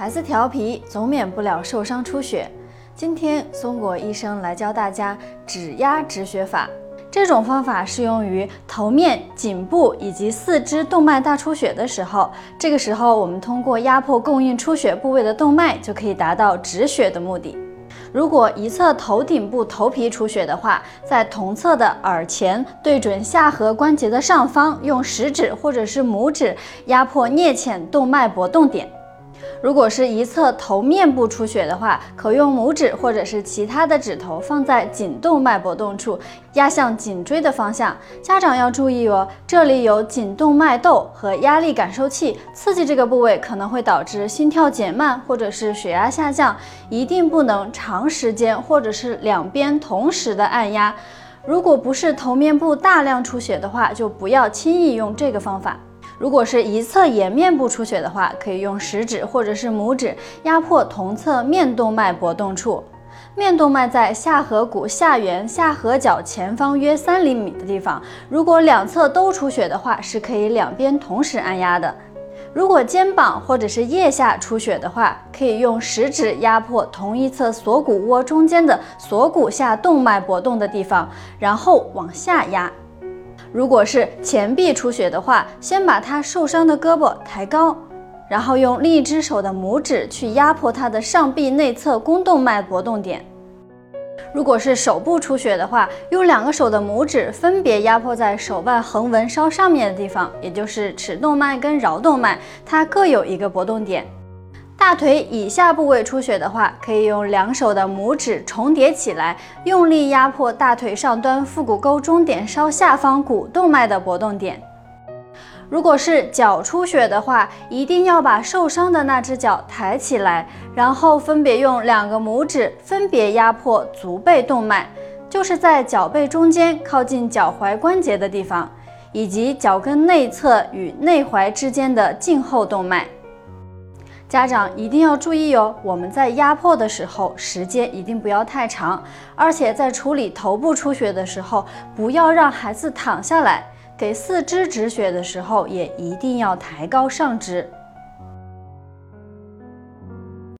孩子调皮，总免不了受伤出血。今天松果医生来教大家指压止血法。这种方法适用于头面、颈部以及四肢动脉大出血的时候。这个时候，我们通过压迫供应出血部位的动脉，就可以达到止血的目的。如果一侧头顶部头皮出血的话，在同侧的耳前，对准下颌关节的上方，用食指或者是拇指压迫颞浅动脉搏动点。如果是一侧头面部出血的话，可用拇指或者是其他的指头放在颈动脉搏动处，压向颈椎的方向。家长要注意哦，这里有颈动脉窦和压力感受器，刺激这个部位可能会导致心跳减慢或者是血压下降，一定不能长时间或者是两边同时的按压。如果不是头面部大量出血的话，就不要轻易用这个方法。如果是一侧颜面部出血的话，可以用食指或者是拇指压迫同侧面动脉搏动处。面动脉在下颌骨下缘下颌角前方约三厘米的地方。如果两侧都出血的话，是可以两边同时按压的。如果肩膀或者是腋下出血的话，可以用食指压迫同一侧锁骨窝中间的锁骨下动脉搏动的地方，然后往下压。如果是前臂出血的话，先把他受伤的胳膊抬高，然后用另一只手的拇指去压迫他的上臂内侧肱动脉搏动点。如果是手部出血的话，用两个手的拇指分别压迫在手腕横纹稍上面的地方，也就是尺动脉跟桡动脉，它各有一个搏动点。大腿以下部位出血的话，可以用两手的拇指重叠起来，用力压迫大腿上端腹股沟中点稍下方股动脉的搏动点。如果是脚出血的话，一定要把受伤的那只脚抬起来，然后分别用两个拇指分别压迫足背动脉，就是在脚背中间靠近脚踝关节的地方，以及脚跟内侧与内踝之间的胫后动脉。家长一定要注意哦，我们在压迫的时候，时间一定不要太长，而且在处理头部出血的时候，不要让孩子躺下来。给四肢止血的时候，也一定要抬高上肢。